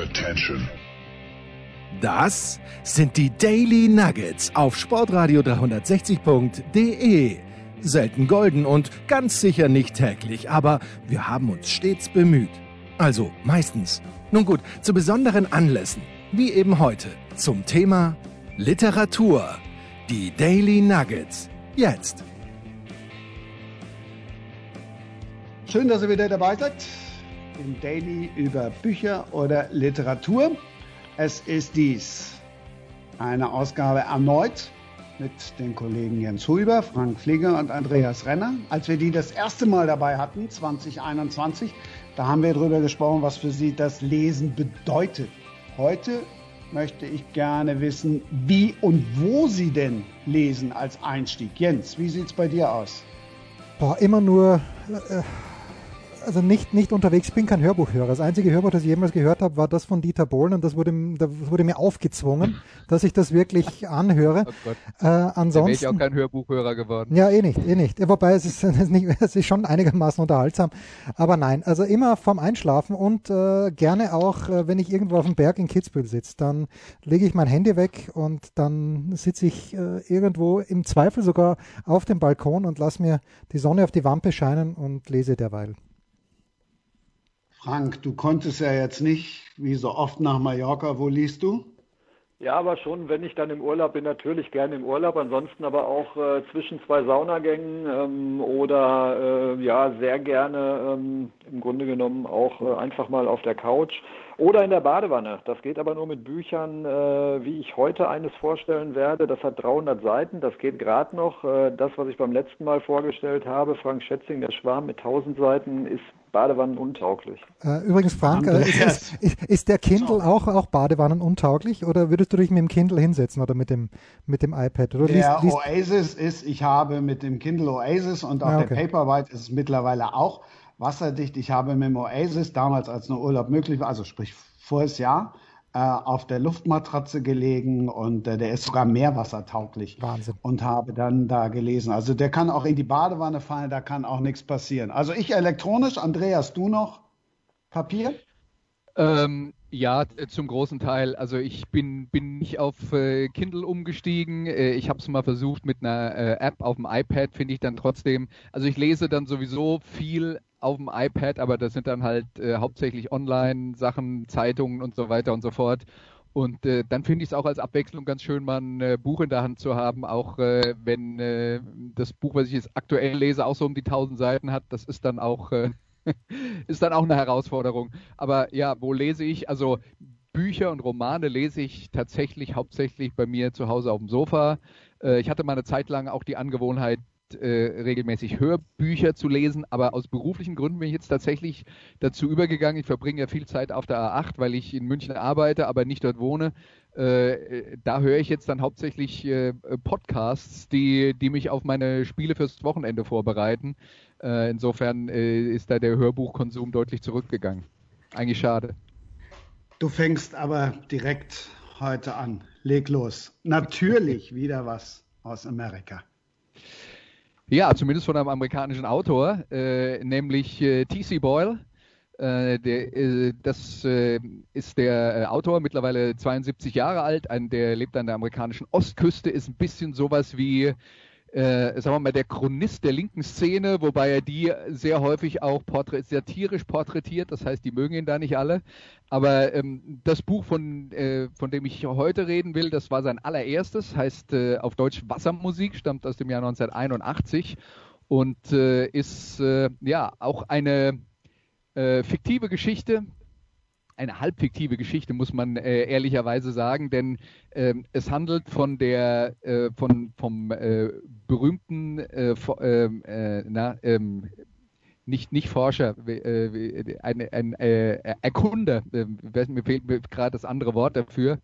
Attention. Das sind die Daily Nuggets auf Sportradio 360.de. Selten golden und ganz sicher nicht täglich, aber wir haben uns stets bemüht. Also meistens. Nun gut, zu besonderen Anlässen, wie eben heute, zum Thema Literatur. Die Daily Nuggets. Jetzt. Schön, dass ihr wieder dabei seid im Daily über Bücher oder Literatur. Es ist dies eine Ausgabe erneut mit den Kollegen Jens Huber, Frank Flieger und Andreas Renner. Als wir die das erste Mal dabei hatten, 2021, da haben wir darüber gesprochen, was für sie das Lesen bedeutet. Heute möchte ich gerne wissen, wie und wo sie denn lesen als Einstieg. Jens, wie sieht es bei dir aus? Boah, immer nur äh, also nicht, nicht unterwegs bin, kein Hörbuchhörer. Das einzige Hörbuch, das ich jemals gehört habe, war das von Dieter Bohlen und das wurde, das wurde mir aufgezwungen, dass ich das wirklich anhöre. Oh Gott. Äh, ansonsten wäre ich auch kein Hörbuchhörer geworden. Ja, eh nicht, eh nicht. Wobei es ist, es ist, nicht, es ist schon einigermaßen unterhaltsam. Aber nein, also immer vorm Einschlafen und äh, gerne auch, äh, wenn ich irgendwo auf dem Berg in Kitzbühel sitze, dann lege ich mein Handy weg und dann sitze ich äh, irgendwo im Zweifel sogar auf dem Balkon und lasse mir die Sonne auf die Wampe scheinen und lese derweil. Frank, du konntest ja jetzt nicht, wie so oft nach Mallorca. Wo liest du? Ja, aber schon, wenn ich dann im Urlaub bin, natürlich gerne im Urlaub, ansonsten aber auch äh, zwischen zwei Saunagängen ähm, oder äh, ja, sehr gerne ähm, im Grunde genommen auch äh, einfach mal auf der Couch oder in der Badewanne. Das geht aber nur mit Büchern, äh, wie ich heute eines vorstellen werde. Das hat 300 Seiten, das geht gerade noch. Äh, das, was ich beim letzten Mal vorgestellt habe, Frank Schätzing, der Schwarm mit 1000 Seiten, ist badewannenuntauglich. Äh, übrigens, Frank, äh, ist, ist, ist, der Kindle auch, auch badewannenuntauglich oder würdest du dich mit dem Kindle hinsetzen oder mit dem, mit dem iPad? Oder der liest, liest Oasis ist, ich habe mit dem Kindle Oasis und auch ah, okay. der Paperwhite ist es mittlerweile auch wasserdicht. Ich habe mit dem Oasis damals, als nur Urlaub möglich war, also sprich voriges Jahr, äh, auf der Luftmatratze gelegen und äh, der ist sogar meerwassertauglich. Wahnsinn. Und habe dann da gelesen. Also der kann auch in die Badewanne fallen, da kann auch nichts passieren. Also ich elektronisch, Andreas, du noch Papier? Ähm, ja, zum großen Teil. Also ich bin, bin nicht auf äh, Kindle umgestiegen. Äh, ich habe es mal versucht mit einer äh, App auf dem iPad, finde ich dann trotzdem. Also ich lese dann sowieso viel auf dem iPad, aber das sind dann halt äh, hauptsächlich Online-Sachen, Zeitungen und so weiter und so fort. Und äh, dann finde ich es auch als Abwechslung ganz schön, mal ein äh, Buch in der Hand zu haben, auch äh, wenn äh, das Buch, was ich jetzt aktuell lese, auch so um die 1000 Seiten hat. Das ist dann auch, äh, ist dann auch eine Herausforderung. Aber ja, wo lese ich? Also Bücher und Romane lese ich tatsächlich hauptsächlich bei mir zu Hause auf dem Sofa. Äh, ich hatte mal eine Zeit lang auch die Angewohnheit, äh, regelmäßig Hörbücher zu lesen, aber aus beruflichen Gründen bin ich jetzt tatsächlich dazu übergegangen. Ich verbringe ja viel Zeit auf der A8, weil ich in München arbeite, aber nicht dort wohne. Äh, da höre ich jetzt dann hauptsächlich Podcasts, die, die mich auf meine Spiele fürs Wochenende vorbereiten. Äh, insofern äh, ist da der Hörbuchkonsum deutlich zurückgegangen. Eigentlich schade. Du fängst aber direkt heute an. Leg los. Natürlich wieder was aus Amerika. Ja, zumindest von einem amerikanischen Autor, äh, nämlich äh, T.C. Boyle. Äh, der, äh, das ist der Autor, mittlerweile 72 Jahre alt, ein, der lebt an der amerikanischen Ostküste, ist ein bisschen sowas wie äh, sagen wir mal, der Chronist der linken Szene, wobei er die sehr häufig auch porträt satirisch porträtiert, das heißt, die mögen ihn da nicht alle. Aber ähm, das Buch, von, äh, von dem ich heute reden will, das war sein allererstes, heißt äh, auf Deutsch Wassermusik, stammt aus dem Jahr 1981 und äh, ist äh, ja auch eine äh, fiktive Geschichte, eine halbfiktive Geschichte, muss man äh, ehrlicherweise sagen, denn ähm, es handelt von der äh, von vom äh, berühmten äh, ähm, äh, na, ähm, nicht, nicht Forscher, äh, ein, ein Erkunder, mir fehlt gerade das andere Wort dafür,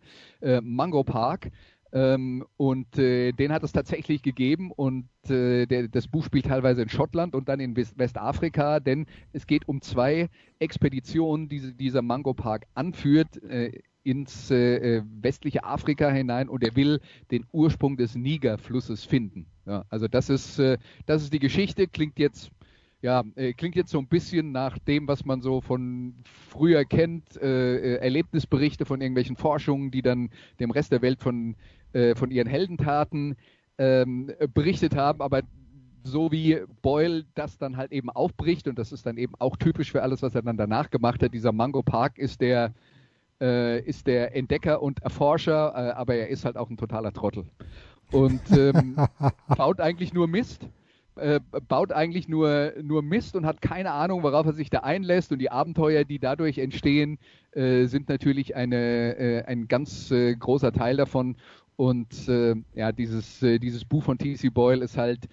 Mango Park, ähm, und äh, den hat es tatsächlich gegeben und äh, der, das Buch spielt teilweise in Schottland und dann in West Westafrika, denn es geht um zwei Expeditionen, die dieser Mango Park anführt. Äh, ins äh, westliche Afrika hinein und er will den Ursprung des Niger-Flusses finden. Ja, also das ist, äh, das ist die Geschichte, klingt jetzt ja, äh, klingt jetzt so ein bisschen nach dem, was man so von früher kennt, äh, äh, Erlebnisberichte von irgendwelchen Forschungen, die dann dem Rest der Welt von, äh, von ihren Heldentaten ähm, berichtet haben, aber so wie Boyle das dann halt eben aufbricht und das ist dann eben auch typisch für alles, was er dann danach gemacht hat. Dieser Mango Park ist der äh, ist der Entdecker und Erforscher, äh, aber er ist halt auch ein totaler Trottel und ähm, baut eigentlich nur Mist äh, baut eigentlich nur, nur Mist und hat keine Ahnung, worauf er sich da einlässt. Und die Abenteuer, die dadurch entstehen, äh, sind natürlich eine, äh, ein ganz äh, großer Teil davon. Und äh, ja, dieses, dieses Buch von T.C. Boyle ist halt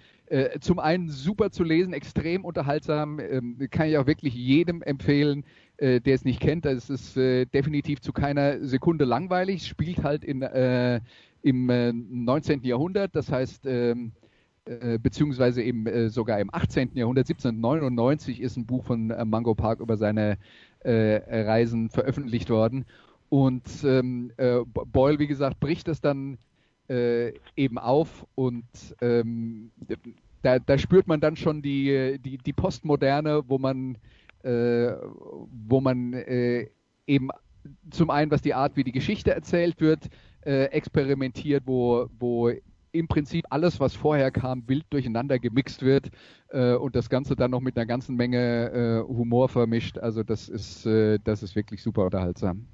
zum einen super zu lesen, extrem unterhaltsam, ähm, kann ich auch wirklich jedem empfehlen, der es nicht kennt. Es ist definitiv zu keiner Sekunde langweilig, spielt halt in, im 19. Jahrhundert, das heißt, ähm, äh, beziehungsweise eben äh, sogar im 18. Jahrhundert, 1799 ist ein Buch von äh, Mango Park über seine äh, Reisen veröffentlicht worden. Und ähm, äh, Boyle, wie gesagt, bricht das dann eben auf und ähm, da, da, spürt man dann schon die, die, die Postmoderne, wo man, wo man eben zum einen, was die Art, wie die Geschichte erzählt wird, experimentiert, wo, wo im Prinzip alles, was vorher kam, wild durcheinander gemixt wird äh, und das Ganze dann noch mit einer ganzen Menge äh, Humor vermischt. Also das ist, äh, das ist wirklich super unterhaltsam.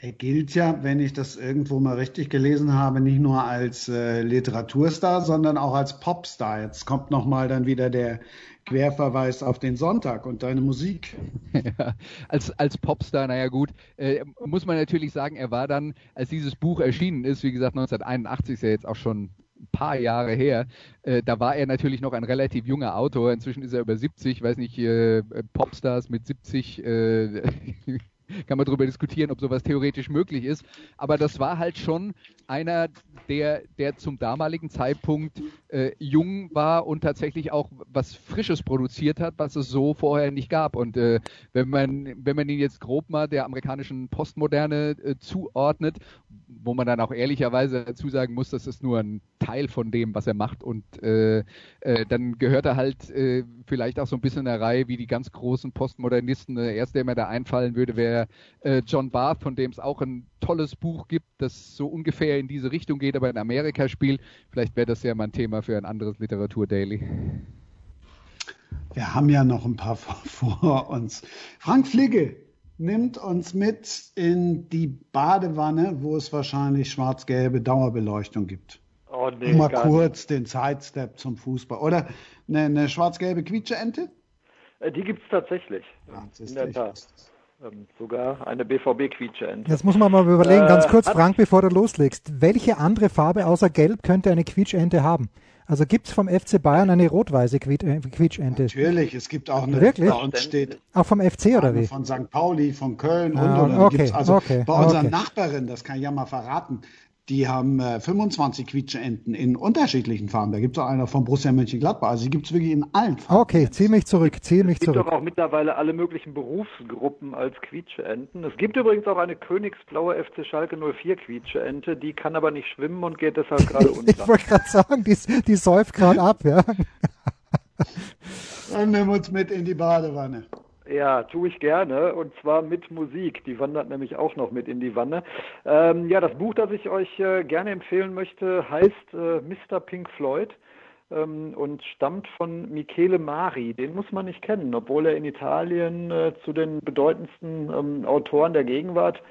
Er gilt ja, wenn ich das irgendwo mal richtig gelesen habe, nicht nur als äh, Literaturstar, sondern auch als Popstar. Jetzt kommt nochmal dann wieder der Querverweis auf den Sonntag und deine Musik. Ja, als, als Popstar, naja gut, äh, muss man natürlich sagen, er war dann, als dieses Buch erschienen ist, wie gesagt 1981 ist ja jetzt auch schon ein paar Jahre her, äh, da war er natürlich noch ein relativ junger Autor. Inzwischen ist er über 70, weiß nicht, äh, Popstars mit 70 äh, kann man darüber diskutieren, ob sowas theoretisch möglich ist. Aber das war halt schon einer, der, der zum damaligen Zeitpunkt äh, jung war und tatsächlich auch was Frisches produziert hat, was es so vorher nicht gab. Und äh, wenn man, wenn man ihn jetzt grob mal der amerikanischen Postmoderne äh, zuordnet, wo man dann auch ehrlicherweise dazu sagen muss, das ist nur ein Teil von dem, was er macht. Und äh, äh, dann gehört er halt äh, vielleicht auch so ein bisschen in der Reihe wie die ganz großen Postmodernisten. Der erste, der mir da einfallen würde, wäre äh, John Barth, von dem es auch ein tolles Buch gibt, das so ungefähr in diese Richtung geht, aber in Amerika spielt. Vielleicht wäre das ja mal ein Thema für ein anderes Literatur-Daily. Wir haben ja noch ein paar vor, vor uns. Frank Fligge, nimmt uns mit in die Badewanne, wo es wahrscheinlich schwarz-gelbe Dauerbeleuchtung gibt. Oh, nee, Mal kurz nicht. den Sidestep zum Fußball. Oder eine, eine schwarz-gelbe Quietscheente? Äh, die gibt es tatsächlich. Ja, in der Tat. Ähm, sogar eine BVB-Quietscheente. Jetzt muss man mal überlegen, ganz äh, kurz, Frank, bevor du loslegst. Welche andere Farbe außer Gelb könnte eine Quietscheente haben? Also gibt es vom FC Bayern eine rot-weiße äh, Quietschente? Natürlich, es gibt auch eine, Wirklich? bei uns steht. Auch vom FC oder wie? Von St. Pauli, von Köln ah, und, und okay, also okay, bei unserer okay. Nachbarin, das kann ich ja mal verraten, die haben äh, 25 Quietscheenten in unterschiedlichen Farben. Da gibt es auch einer von Borussia Mönchengladbach. Also die gibt es wirklich in allen Farben. Okay, zieh mich zurück, zieh mich zurück. Es gibt doch auch mittlerweile alle möglichen Berufsgruppen als Quietscheenten. Es gibt übrigens auch eine königsblaue FC Schalke 04 Quietscheente. Die kann aber nicht schwimmen und geht deshalb gerade unter. ich wollte gerade sagen, die, die säuft gerade ab, ja. Dann nehmen wir uns mit in die Badewanne. Ja, tue ich gerne und zwar mit Musik. Die wandert nämlich auch noch mit in die Wanne. Ähm, ja, das Buch, das ich euch äh, gerne empfehlen möchte, heißt äh, Mr. Pink Floyd ähm, und stammt von Michele Mari. Den muss man nicht kennen, obwohl er in Italien äh, zu den bedeutendsten ähm, Autoren der Gegenwart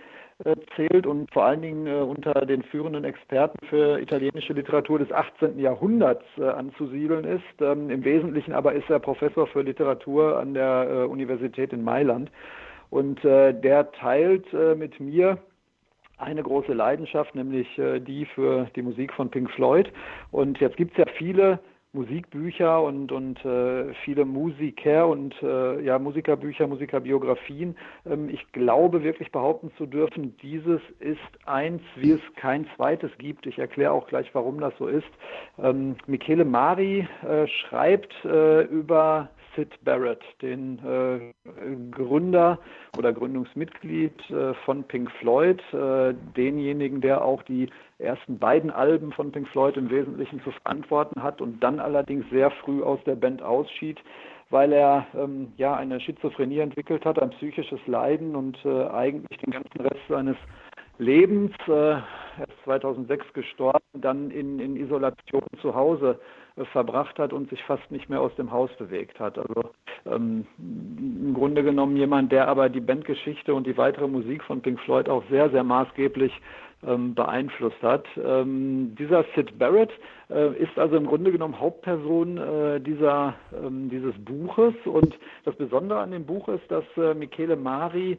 zählt und vor allen Dingen äh, unter den führenden Experten für italienische Literatur des 18. Jahrhunderts äh, anzusiedeln ist. Ähm, Im Wesentlichen aber ist er Professor für Literatur an der Universität in Mailand und der teilt mit mir eine große Leidenschaft, nämlich die für die Musik von Pink Floyd. Und jetzt gibt es ja viele Musikbücher und, und äh, viele Musiker und äh, ja, Musikerbücher, Musikerbiografien. Ähm, ich glaube wirklich behaupten zu dürfen, dieses ist eins, wie es kein zweites gibt. Ich erkläre auch gleich, warum das so ist. Ähm, Michele Mari äh, schreibt äh, über Sid Barrett, den äh, Gründer oder Gründungsmitglied äh, von Pink Floyd, äh, denjenigen, der auch die ersten beiden Alben von Pink Floyd im Wesentlichen zu verantworten hat und dann allerdings sehr früh aus der Band ausschied. weil er ähm, ja eine Schizophrenie entwickelt hat, ein psychisches Leiden und äh, eigentlich den ganzen Rest seines Lebens, äh, er ist 2006 gestorben, dann in, in Isolation zu Hause äh, verbracht hat und sich fast nicht mehr aus dem Haus bewegt hat. Also ähm, im Grunde genommen jemand, der aber die Bandgeschichte und die weitere Musik von Pink Floyd auch sehr, sehr maßgeblich ähm, beeinflusst hat. Ähm, dieser Sid Barrett äh, ist also im Grunde genommen Hauptperson äh, dieser, ähm, dieses Buches und das Besondere an dem Buch ist, dass äh, Michele Mari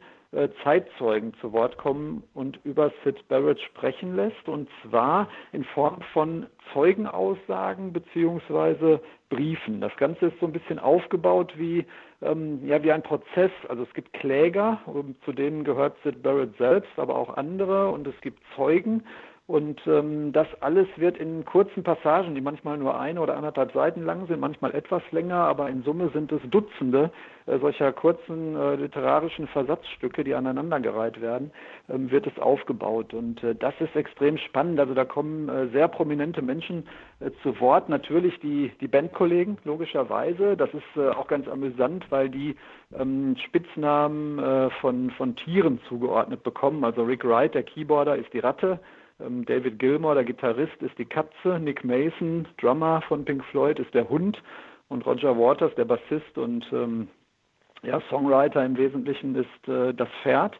Zeitzeugen zu Wort kommen und über Sid Barrett sprechen lässt, und zwar in Form von Zeugenaussagen beziehungsweise Briefen. Das Ganze ist so ein bisschen aufgebaut wie, ähm, ja, wie ein Prozess. Also es gibt Kläger, zu denen gehört Sid Barrett selbst, aber auch andere, und es gibt Zeugen. Und ähm, das alles wird in kurzen Passagen, die manchmal nur eine oder anderthalb Seiten lang sind, manchmal etwas länger, aber in Summe sind es Dutzende äh, solcher kurzen äh, literarischen Versatzstücke, die aneinandergereiht werden, ähm, wird es aufgebaut. Und äh, das ist extrem spannend. Also da kommen äh, sehr prominente Menschen äh, zu Wort. Natürlich die, die Bandkollegen, logischerweise. Das ist äh, auch ganz amüsant, weil die ähm, Spitznamen von, von Tieren zugeordnet bekommen. Also Rick Wright, der Keyboarder, ist die Ratte. Ähm, David Gilmour, der Gitarrist, ist die Katze. Nick Mason, Drummer von Pink Floyd, ist der Hund. Und Roger Waters, der Bassist und ähm, ja, Songwriter im Wesentlichen, ist äh, das Pferd.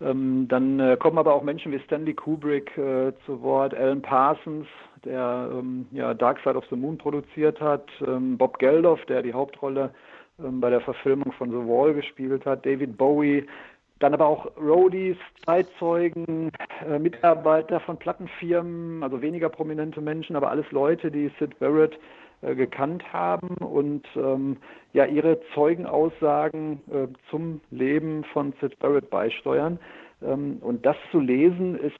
Ähm, dann äh, kommen aber auch Menschen wie Stanley Kubrick äh, zu Wort, Alan Parsons, der ähm, ja, Dark Side of the Moon produziert hat, ähm, Bob Geldof, der die Hauptrolle ähm, bei der Verfilmung von The Wall gespielt hat, David Bowie, dann aber auch Roadies, Zeitzeugen, äh, Mitarbeiter von Plattenfirmen, also weniger prominente Menschen, aber alles Leute, die Sid Barrett äh, gekannt haben und ähm, ja ihre Zeugenaussagen äh, zum Leben von Sid Barrett beisteuern. Ähm, und das zu lesen ist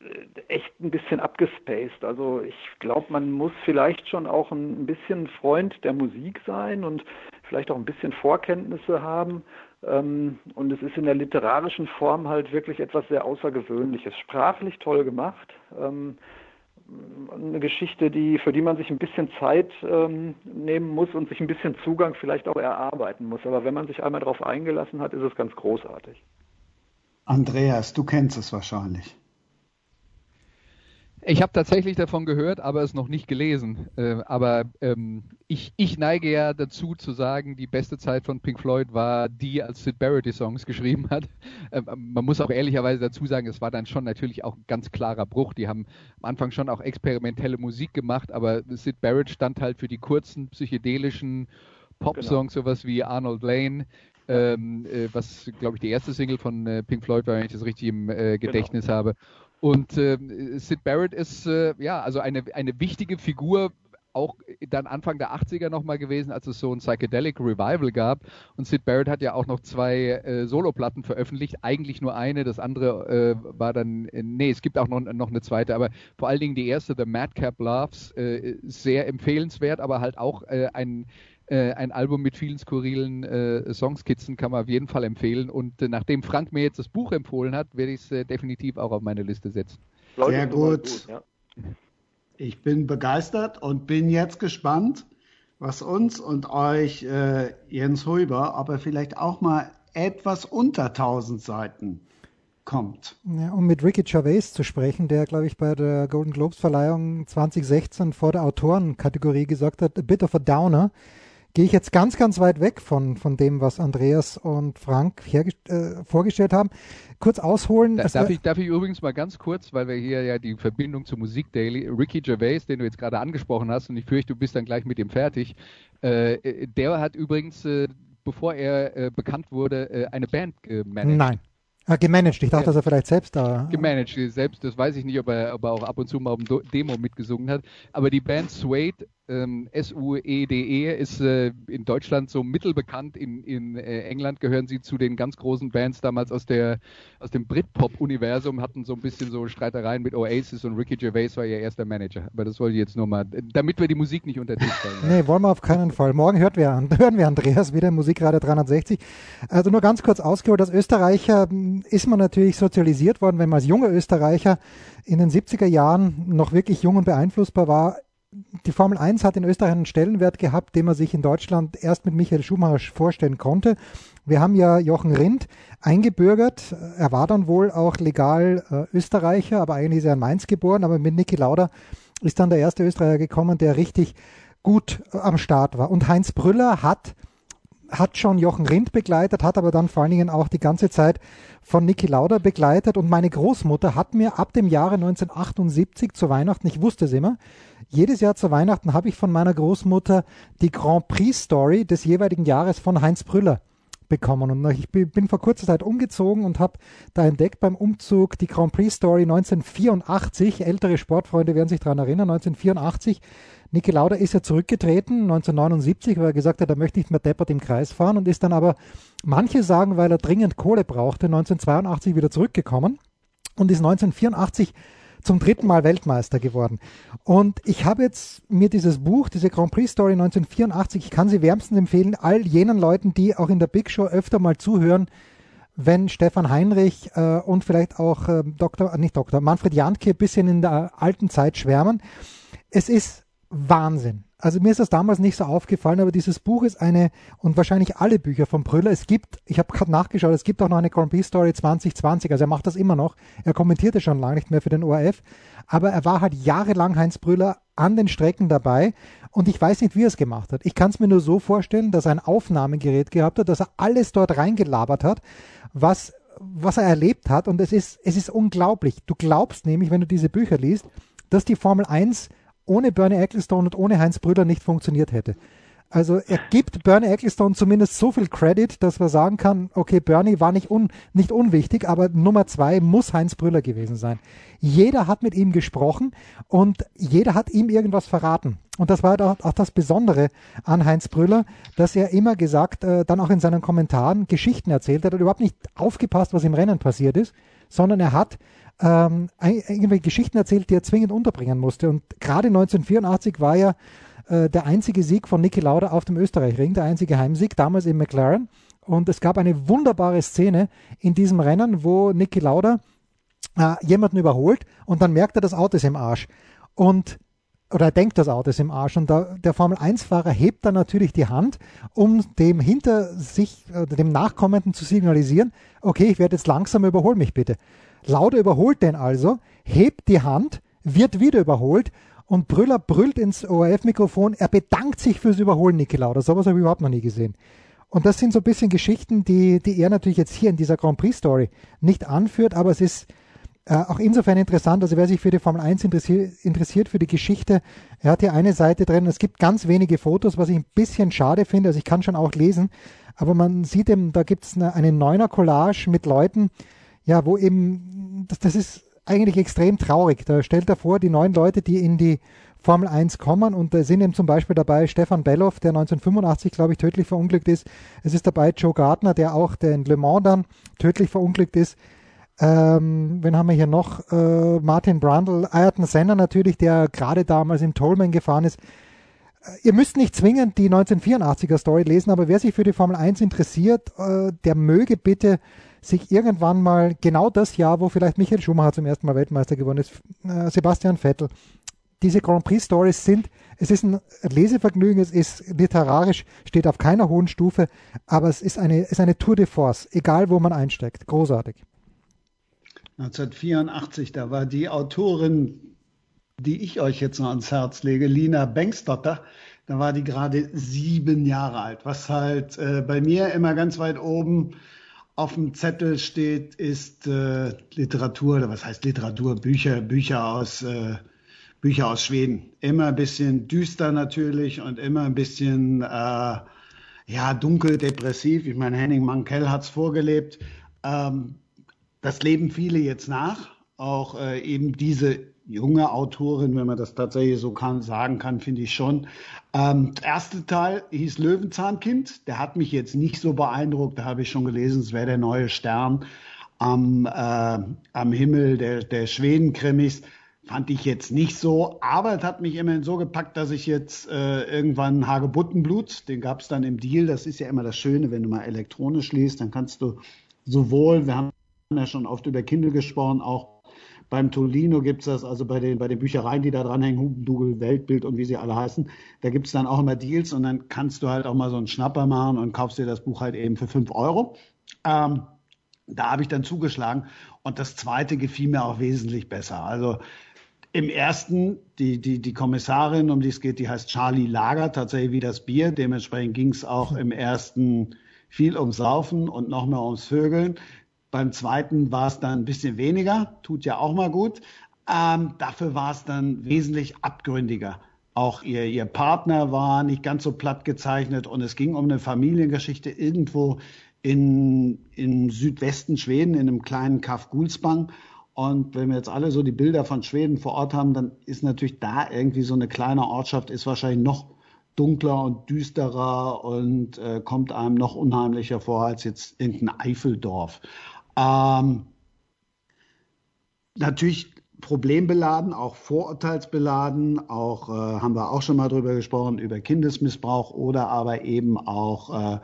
äh, echt ein bisschen abgespaced. Also ich glaube, man muss vielleicht schon auch ein bisschen Freund der Musik sein und vielleicht auch ein bisschen Vorkenntnisse haben und es ist in der literarischen Form halt wirklich etwas sehr Außergewöhnliches. Sprachlich toll gemacht. Ähm, eine Geschichte, die, für die man sich ein bisschen Zeit ähm, nehmen muss und sich ein bisschen Zugang vielleicht auch erarbeiten muss. Aber wenn man sich einmal darauf eingelassen hat, ist es ganz großartig. Andreas, du kennst es wahrscheinlich. Ich habe tatsächlich davon gehört, aber es noch nicht gelesen. Äh, aber ähm, ich, ich, neige ja dazu zu sagen, die beste Zeit von Pink Floyd war die, als Sid Barrett die Songs geschrieben hat. Ähm, man muss auch ehrlicherweise dazu sagen, es war dann schon natürlich auch ein ganz klarer Bruch. Die haben am Anfang schon auch experimentelle Musik gemacht, aber Sid Barrett stand halt für die kurzen psychedelischen Pop-Songs, genau. sowas wie Arnold Lane. Ähm, äh, was, glaube ich, die erste Single von äh, Pink Floyd war, wenn ich das richtig im äh, Gedächtnis genau. habe. Und äh, Sid Barrett ist äh, ja also eine, eine wichtige Figur, auch dann Anfang der 80er nochmal gewesen, als es so ein Psychedelic Revival gab. Und Sid Barrett hat ja auch noch zwei äh, Soloplatten veröffentlicht, eigentlich nur eine, das andere äh, war dann, äh, nee, es gibt auch noch, noch eine zweite, aber vor allen Dingen die erste, The Madcap Loves, äh, sehr empfehlenswert, aber halt auch äh, ein äh, ein Album mit vielen skurrilen äh, Songskizzen kann man auf jeden Fall empfehlen. Und äh, nachdem Frank mir jetzt das Buch empfohlen hat, werde ich es äh, definitiv auch auf meine Liste setzen. Sehr gut. gut ja. Ich bin begeistert und bin jetzt gespannt, was uns und euch äh, Jens Huber, aber vielleicht auch mal etwas unter 1000 Seiten kommt. Ja, um mit Ricky Gervais zu sprechen, der, glaube ich, bei der Golden Globes Verleihung 2016 vor der Autorenkategorie gesagt hat, a bit of a downer gehe ich jetzt ganz, ganz weit weg von, von dem, was Andreas und Frank äh, vorgestellt haben. Kurz ausholen. Da, darf, ich, darf ich übrigens mal ganz kurz, weil wir hier ja die Verbindung zur Musik Daily, Ricky Gervais, den du jetzt gerade angesprochen hast, und ich fürchte, du bist dann gleich mit ihm fertig, äh, der hat übrigens, äh, bevor er äh, bekannt wurde, äh, eine Band gemanagt. Nein. Ah, gemanagt. Ich dachte, dass er vielleicht selbst da. Gemanagt, selbst. Das weiß ich nicht, ob er, ob er auch ab und zu mal auf dem Demo mitgesungen hat. Aber die Band Suede ähm, S-U-E-D-E -E ist äh, in Deutschland so mittelbekannt. In, in äh, England gehören sie zu den ganz großen Bands damals aus, der, aus dem Britpop-Universum, hatten so ein bisschen so Streitereien mit Oasis und Ricky Gervais war ihr erster Manager. Aber das wollte ich jetzt nur mal, damit wir die Musik nicht unter Tisch stellen. nee, wollen wir auf keinen Fall. Morgen hört wir, hören wir Andreas wieder im Musikradio 360. Also nur ganz kurz ausgeholt, als Österreicher hm, ist man natürlich sozialisiert worden, wenn man als junger Österreicher in den 70er Jahren noch wirklich jung und beeinflussbar war, die Formel 1 hat in Österreich einen Stellenwert gehabt, den man sich in Deutschland erst mit Michael Schumacher vorstellen konnte. Wir haben ja Jochen Rindt eingebürgert. Er war dann wohl auch legal äh, Österreicher, aber eigentlich ist er in Mainz geboren. Aber mit Niki Lauda ist dann der erste Österreicher gekommen, der richtig gut äh, am Start war. Und Heinz Brüller hat hat schon Jochen Rindt begleitet, hat aber dann vor allen Dingen auch die ganze Zeit von Niki Lauda begleitet. Und meine Großmutter hat mir ab dem Jahre 1978 zu Weihnachten, ich wusste es immer, jedes Jahr zu Weihnachten habe ich von meiner Großmutter die Grand Prix Story des jeweiligen Jahres von Heinz Brüller bekommen. Und ich bin vor kurzer Zeit umgezogen und habe da entdeckt beim Umzug die Grand Prix Story 1984. Ältere Sportfreunde werden sich daran erinnern. 1984 Niki Lauda ist ja zurückgetreten 1979, weil er gesagt hat, er möchte nicht mehr deppert im Kreis fahren und ist dann aber, manche sagen, weil er dringend Kohle brauchte, 1982 wieder zurückgekommen und ist 1984 zum dritten Mal Weltmeister geworden. Und ich habe jetzt mir dieses Buch, diese Grand Prix Story 1984, ich kann sie wärmstens empfehlen, all jenen Leuten, die auch in der Big Show öfter mal zuhören, wenn Stefan Heinrich äh, und vielleicht auch äh, Dr., nicht Dr., Manfred Jantke ein bisschen in der alten Zeit schwärmen. Es ist Wahnsinn. Also mir ist das damals nicht so aufgefallen, aber dieses Buch ist eine, und wahrscheinlich alle Bücher von Brüller, es gibt, ich habe gerade nachgeschaut, es gibt auch noch eine Grand Prix Story 2020, also er macht das immer noch. Er kommentierte schon lange nicht mehr für den ORF, aber er war halt jahrelang Heinz Brüller an den Strecken dabei und ich weiß nicht, wie er es gemacht hat. Ich kann es mir nur so vorstellen, dass er ein Aufnahmegerät gehabt hat, dass er alles dort reingelabert hat, was was er erlebt hat und es ist, es ist unglaublich. Du glaubst nämlich, wenn du diese Bücher liest, dass die Formel 1 ohne Bernie Ecclestone und ohne Heinz Brüder nicht funktioniert hätte. Also er gibt Bernie Ecclestone zumindest so viel Credit, dass man sagen kann, okay, Bernie war nicht, un, nicht unwichtig, aber Nummer zwei muss Heinz Brüller gewesen sein. Jeder hat mit ihm gesprochen und jeder hat ihm irgendwas verraten. Und das war auch, auch das Besondere an Heinz Brüller, dass er immer gesagt, äh, dann auch in seinen Kommentaren Geschichten erzählt hat. Er hat überhaupt nicht aufgepasst, was im Rennen passiert ist, sondern er hat ähm, irgendwelche Geschichten erzählt, die er zwingend unterbringen musste. Und gerade 1984 war ja äh, der einzige Sieg von Niki Lauda auf dem Österreichring, der einzige Heimsieg, damals in McLaren. Und es gab eine wunderbare Szene in diesem Rennen, wo Niki Lauda äh, jemanden überholt und dann merkt er, das Auto ist im Arsch. Und oder er denkt, das Auto ist im Arsch. Und da, der Formel-1-Fahrer hebt dann natürlich die Hand, um dem hinter sich, äh, dem Nachkommenden zu signalisieren, okay, ich werde jetzt langsam, überhol mich bitte. Lauder überholt den also, hebt die Hand, wird wieder überholt und Brüller brüllt ins ORF-Mikrofon, er bedankt sich fürs Überholen, Niki Lauda. Sowas habe ich überhaupt noch nie gesehen. Und das sind so ein bisschen Geschichten, die, die er natürlich jetzt hier in dieser Grand Prix-Story nicht anführt, aber es ist äh, auch insofern interessant, also wer sich für die Formel 1 interessiert, interessiert, für die Geschichte, er hat hier eine Seite drin, es gibt ganz wenige Fotos, was ich ein bisschen schade finde, also ich kann schon auch lesen, aber man sieht eben, da gibt es eine, eine Neuner-Collage mit Leuten, ja, wo eben, das, das ist eigentlich extrem traurig. Da stellt er vor, die neun Leute, die in die Formel 1 kommen und da sind eben zum Beispiel dabei Stefan Belloff, der 1985, glaube ich, tödlich verunglückt ist. Es ist dabei Joe Gardner, der auch in Le Mans dann tödlich verunglückt ist. Ähm, wen haben wir hier noch? Äh, Martin Brundle, Ayrton Senna natürlich, der gerade damals im Tolman gefahren ist. Äh, ihr müsst nicht zwingend die 1984er Story lesen, aber wer sich für die Formel 1 interessiert, äh, der möge bitte sich irgendwann mal genau das Jahr, wo vielleicht Michael Schumacher zum ersten Mal Weltmeister geworden ist, äh, Sebastian Vettel, diese Grand Prix Stories sind, es ist ein Lesevergnügen, es ist literarisch, steht auf keiner hohen Stufe, aber es ist eine, ist eine Tour de Force, egal wo man einsteigt. Großartig. 1984, da war die Autorin, die ich euch jetzt noch ans Herz lege, Lina Bengstotter, da war die gerade sieben Jahre alt, was halt äh, bei mir immer ganz weit oben auf dem Zettel steht, ist äh, Literatur, oder was heißt Literatur, Bücher, Bücher aus, äh, Bücher aus Schweden. Immer ein bisschen düster natürlich und immer ein bisschen äh, ja, dunkel, depressiv. Ich meine, Henning Mankell hat es vorgelebt. Ähm, das leben viele jetzt nach. Auch äh, eben diese junge Autorin, wenn man das tatsächlich so kann, sagen kann, finde ich schon. Ähm, der erste Teil hieß Löwenzahnkind. Der hat mich jetzt nicht so beeindruckt. Da habe ich schon gelesen, es wäre der neue Stern am, äh, am Himmel der, der Schweden-Krimis. Fand ich jetzt nicht so, aber es hat mich immerhin so gepackt, dass ich jetzt äh, irgendwann Hagebuttenblut, den gab es dann im Deal. Das ist ja immer das Schöne, wenn du mal elektronisch liest, dann kannst du sowohl, wir haben ja schon oft über Kindle gesprochen, auch beim Tolino gibt es das, also bei den, bei den Büchereien, die da dranhängen, Hubendugel, Weltbild und wie sie alle heißen, da gibt es dann auch immer Deals und dann kannst du halt auch mal so einen Schnapper machen und kaufst dir das Buch halt eben für 5 Euro. Ähm, da habe ich dann zugeschlagen und das zweite gefiel mir auch wesentlich besser. Also im ersten, die, die, die Kommissarin, um die es geht, die heißt Charlie Lager, tatsächlich wie das Bier. Dementsprechend ging es auch im ersten viel ums Saufen und noch mehr ums Vögeln. Beim zweiten war es dann ein bisschen weniger, tut ja auch mal gut. Ähm, dafür war es dann wesentlich abgründiger. Auch ihr, ihr Partner war nicht ganz so platt gezeichnet und es ging um eine Familiengeschichte irgendwo in, in Südwesten Schweden, in einem kleinen Kaff Gulsbang. Und wenn wir jetzt alle so die Bilder von Schweden vor Ort haben, dann ist natürlich da irgendwie so eine kleine Ortschaft, ist wahrscheinlich noch dunkler und düsterer und äh, kommt einem noch unheimlicher vor als jetzt irgendein Eifeldorf. Ähm, natürlich problembeladen, auch vorurteilsbeladen, auch äh, haben wir auch schon mal drüber gesprochen, über Kindesmissbrauch oder aber eben auch, äh,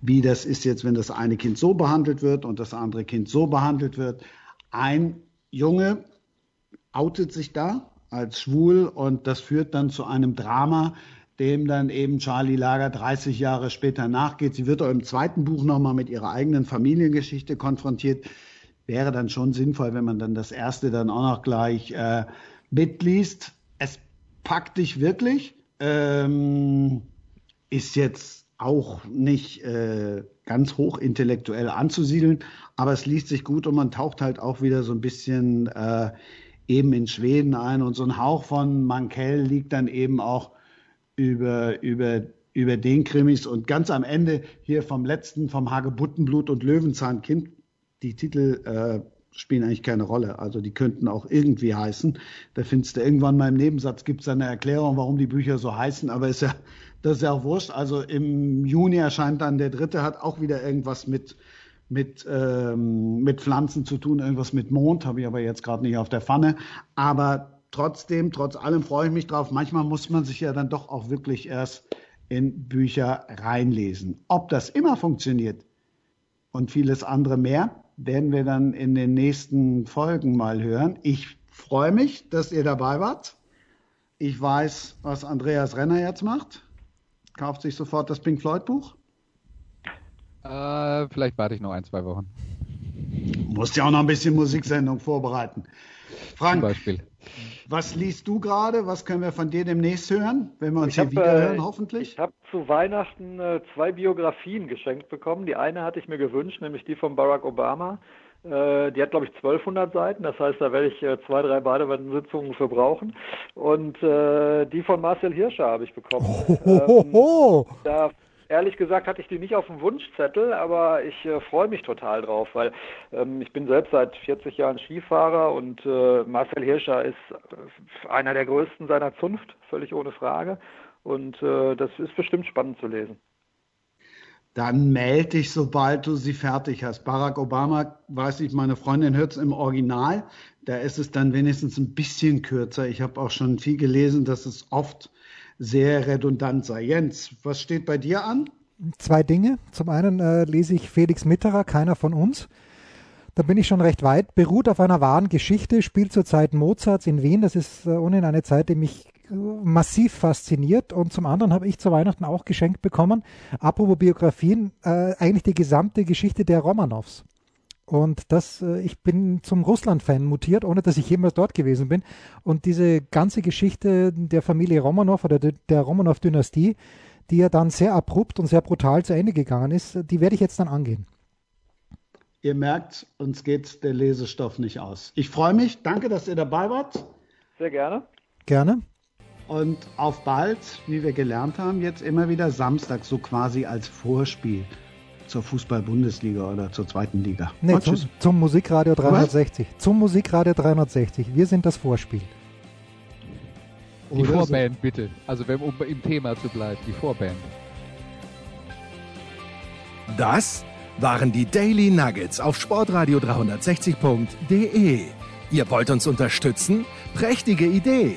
wie das ist jetzt, wenn das eine Kind so behandelt wird und das andere Kind so behandelt wird. Ein Junge outet sich da als schwul und das führt dann zu einem Drama, dem dann eben Charlie Lager 30 Jahre später nachgeht. Sie wird auch im zweiten Buch nochmal mit ihrer eigenen Familiengeschichte konfrontiert. Wäre dann schon sinnvoll, wenn man dann das erste dann auch noch gleich äh, mitliest. Es packt dich wirklich. Ähm, ist jetzt auch nicht äh, ganz hoch intellektuell anzusiedeln, aber es liest sich gut und man taucht halt auch wieder so ein bisschen äh, eben in Schweden ein und so ein Hauch von Mankell liegt dann eben auch über, über, über den Krimis. Und ganz am Ende hier vom letzten, vom Hagebuttenblut und Löwenzahnkind, die Titel äh, spielen eigentlich keine Rolle. Also die könnten auch irgendwie heißen. Da findest du irgendwann mal im Nebensatz gibt es eine Erklärung, warum die Bücher so heißen, aber ist ja, das ist ja auch wurscht. Also im Juni erscheint dann der dritte, hat auch wieder irgendwas mit, mit, ähm, mit Pflanzen zu tun, irgendwas mit Mond, habe ich aber jetzt gerade nicht auf der Pfanne. Aber trotzdem, trotz allem freue ich mich drauf. Manchmal muss man sich ja dann doch auch wirklich erst in Bücher reinlesen. Ob das immer funktioniert und vieles andere mehr, werden wir dann in den nächsten Folgen mal hören. Ich freue mich, dass ihr dabei wart. Ich weiß, was Andreas Renner jetzt macht. Kauft sich sofort das Pink Floyd Buch. Äh, vielleicht warte ich noch ein, zwei Wochen. Musst ja auch noch ein bisschen Musiksendung vorbereiten. Frank, Zum Beispiel. Was liest du gerade? Was können wir von dir demnächst hören, wenn wir uns ich hier hab, wieder hören, äh, hoffentlich? Ich habe zu Weihnachten äh, zwei Biografien geschenkt bekommen. Die eine hatte ich mir gewünscht, nämlich die von Barack Obama. Äh, die hat, glaube ich, 1200 Seiten. Das heißt, da werde ich äh, zwei, drei Badewannensitzungen für brauchen. Und äh, die von Marcel Hirscher habe ich bekommen. Oh, ähm, da Ehrlich gesagt hatte ich die nicht auf dem Wunschzettel, aber ich äh, freue mich total drauf, weil ähm, ich bin selbst seit 40 Jahren Skifahrer und äh, Marcel Hirscher ist äh, einer der größten seiner Zunft, völlig ohne Frage. Und äh, das ist bestimmt spannend zu lesen. Dann melde dich, sobald du sie fertig hast. Barack Obama, weiß ich, meine Freundin hört es im Original. Da ist es dann wenigstens ein bisschen kürzer. Ich habe auch schon viel gelesen, dass es oft sehr redundant sei. Jens, was steht bei dir an? Zwei Dinge. Zum einen äh, lese ich Felix Mitterer, keiner von uns. Da bin ich schon recht weit. Beruht auf einer wahren Geschichte, spielt zur Zeit Mozarts in Wien. Das ist äh, ohnehin eine Zeit, die mich äh, massiv fasziniert. Und zum anderen habe ich zu Weihnachten auch geschenkt bekommen, apropos Biografien, äh, eigentlich die gesamte Geschichte der Romanows. Und das, äh, ich bin zum Russland-Fan mutiert, ohne dass ich jemals dort gewesen bin. Und diese ganze Geschichte der Familie Romanov oder der Romanov-Dynastie, die ja dann sehr abrupt und sehr brutal zu Ende gegangen ist, die werde ich jetzt dann angehen. Ihr merkt, uns geht der Lesestoff nicht aus. Ich freue mich. Danke, dass ihr dabei wart. Sehr gerne. Gerne. Und auf bald, wie wir gelernt haben, jetzt immer wieder Samstag, so quasi als Vorspiel zur Fußball-Bundesliga oder zur zweiten Liga. Nee, zum, zum, Musikradio 360. Was? Zum Musikradio 360. Wir sind das Vorspiel. Die oder Vorband so. bitte. Also wenn, um im Thema zu bleiben, die Vorband. Das waren die Daily Nuggets auf Sportradio 360.de. Ihr wollt uns unterstützen? Prächtige Idee!